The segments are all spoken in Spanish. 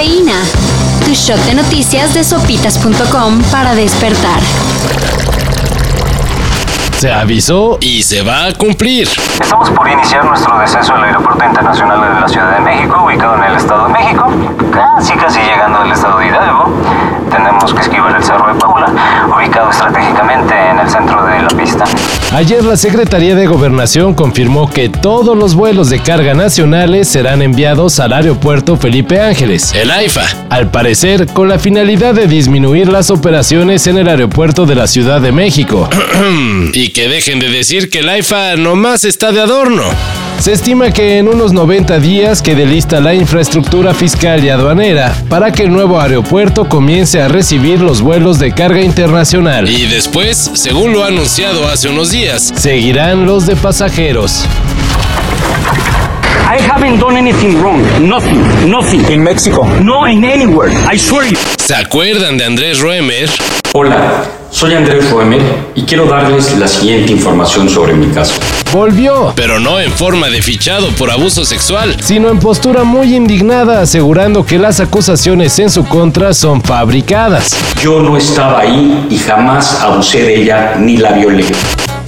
Cafeína. Tu shot de noticias de sopitas.com para despertar. Se avisó y se va a cumplir. Estamos por iniciar nuestro descenso al Aeropuerto Internacional de la Ciudad de México, ubicado en el Estado de México, casi casi llegando al Estado de Hidalgo. Tenemos que esquivar el Cerro de Paula, ubicado estratégicamente en el centro de la pista. Ayer la Secretaría de Gobernación confirmó que todos los vuelos de carga nacionales serán enviados al aeropuerto Felipe Ángeles, el AIFA, al parecer con la finalidad de disminuir las operaciones en el aeropuerto de la Ciudad de México. y que dejen de decir que el AIFA nomás está de adorno. Se estima que en unos 90 días quede lista la infraestructura fiscal y aduanera para que el nuevo aeropuerto comience a recibir los vuelos de carga internacional. Y después, según lo ha anunciado hace unos días, seguirán los de pasajeros. I haven't done anything wrong. Nothing. Nothing. In Mexico. No in anywhere. I swear you. ¿Se acuerdan de Andrés Roemer? Hola, soy Andrés Roemer y quiero darles la siguiente información sobre mi caso. Volvió, pero no en forma de fichado por abuso sexual, sino en postura muy indignada asegurando que las acusaciones en su contra son fabricadas. Yo no estaba ahí y jamás abusé de ella ni la violé.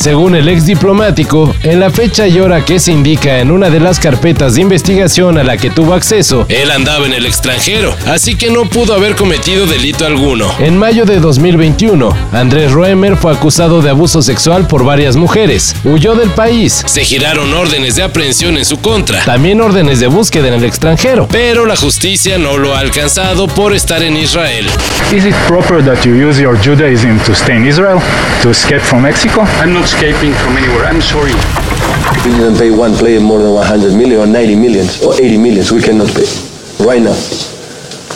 Según el ex diplomático, en la fecha y hora que se indica en una de las carpetas de investigación a la que tuvo acceso, él andaba en el extranjero, así que no pudo haber cometido delito alguno. En mayo de 2021, Andrés Roemer fue acusado de abuso sexual por varias mujeres. Huyó del país. Se giraron órdenes de aprehensión en su contra, también órdenes de búsqueda en el extranjero, pero la justicia no lo ha alcanzado por estar en Israel. Is it proper that you use your Judaism to stay in Israel, to escape from Mexico? Escaping from anywhere. I'm sorry. We didn't pay one player more than 100 million or 90 millions or 80 millions. We cannot pay. Right now.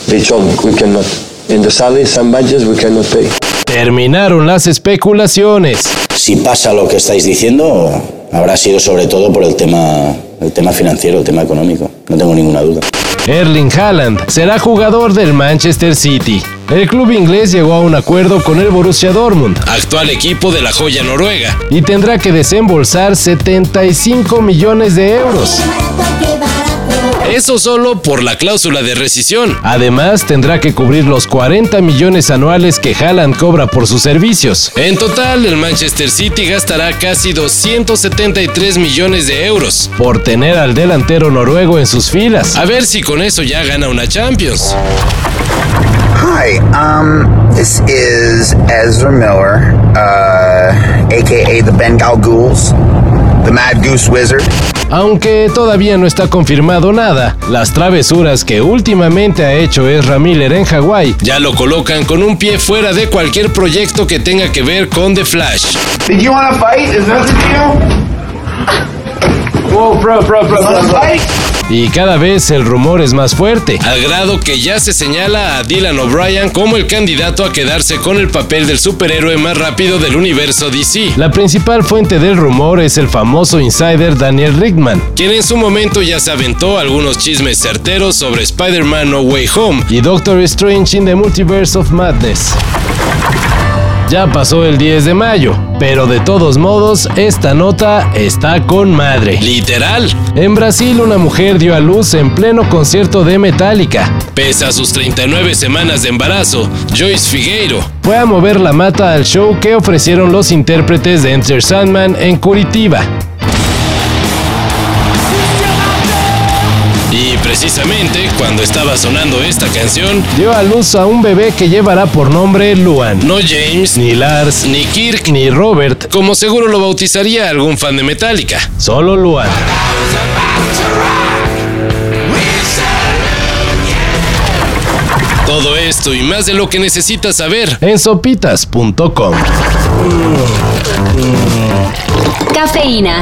They told me we cannot. In the salary, some budgets we cannot pay. Terminaron las especulaciones. Si pasa lo que estáis diciendo, habrá sido sobre todo por el tema, el tema financiero, el tema económico. No tengo ninguna duda. Erling Haaland será jugador del Manchester City. El club inglés llegó a un acuerdo con el Borussia Dortmund, actual equipo de la joya noruega, y tendrá que desembolsar 75 millones de euros. Eso solo por la cláusula de rescisión. Además, tendrá que cubrir los 40 millones anuales que Haaland cobra por sus servicios. En total, el Manchester City gastará casi 273 millones de euros por tener al delantero noruego en sus filas. A ver si con eso ya gana una Champions. Hi, um, this is Ezra Miller, uh, aka the Bengal Ghouls, the Mad Goose Wizard. Aunque todavía no está confirmado nada, las travesuras que últimamente ha hecho Ezra Miller en Hawái ya lo colocan con un pie fuera de cualquier proyecto que tenga que ver con The Flash. Did you want to fight? Is that the deal? Whoa, bro, bro, bro, bro, bro. Y cada vez el rumor es más fuerte, al grado que ya se señala a Dylan O'Brien como el candidato a quedarse con el papel del superhéroe más rápido del universo DC. La principal fuente del rumor es el famoso insider Daniel Rickman, quien en su momento ya se aventó algunos chismes certeros sobre Spider-Man No Way Home y Doctor Strange in the Multiverse of Madness. Ya pasó el 10 de mayo, pero de todos modos, esta nota está con madre. Literal. En Brasil, una mujer dio a luz en pleno concierto de Metallica. Pese a sus 39 semanas de embarazo, Joyce Figueiro fue a mover la mata al show que ofrecieron los intérpretes de Enter Sandman en Curitiba. Precisamente cuando estaba sonando esta canción, dio a luz a un bebé que llevará por nombre Luan. No James, ni Lars, ni Kirk, ni Robert, como seguro lo bautizaría algún fan de Metallica. Solo Luan. Todo esto y más de lo que necesitas saber en sopitas.com. Cafeína.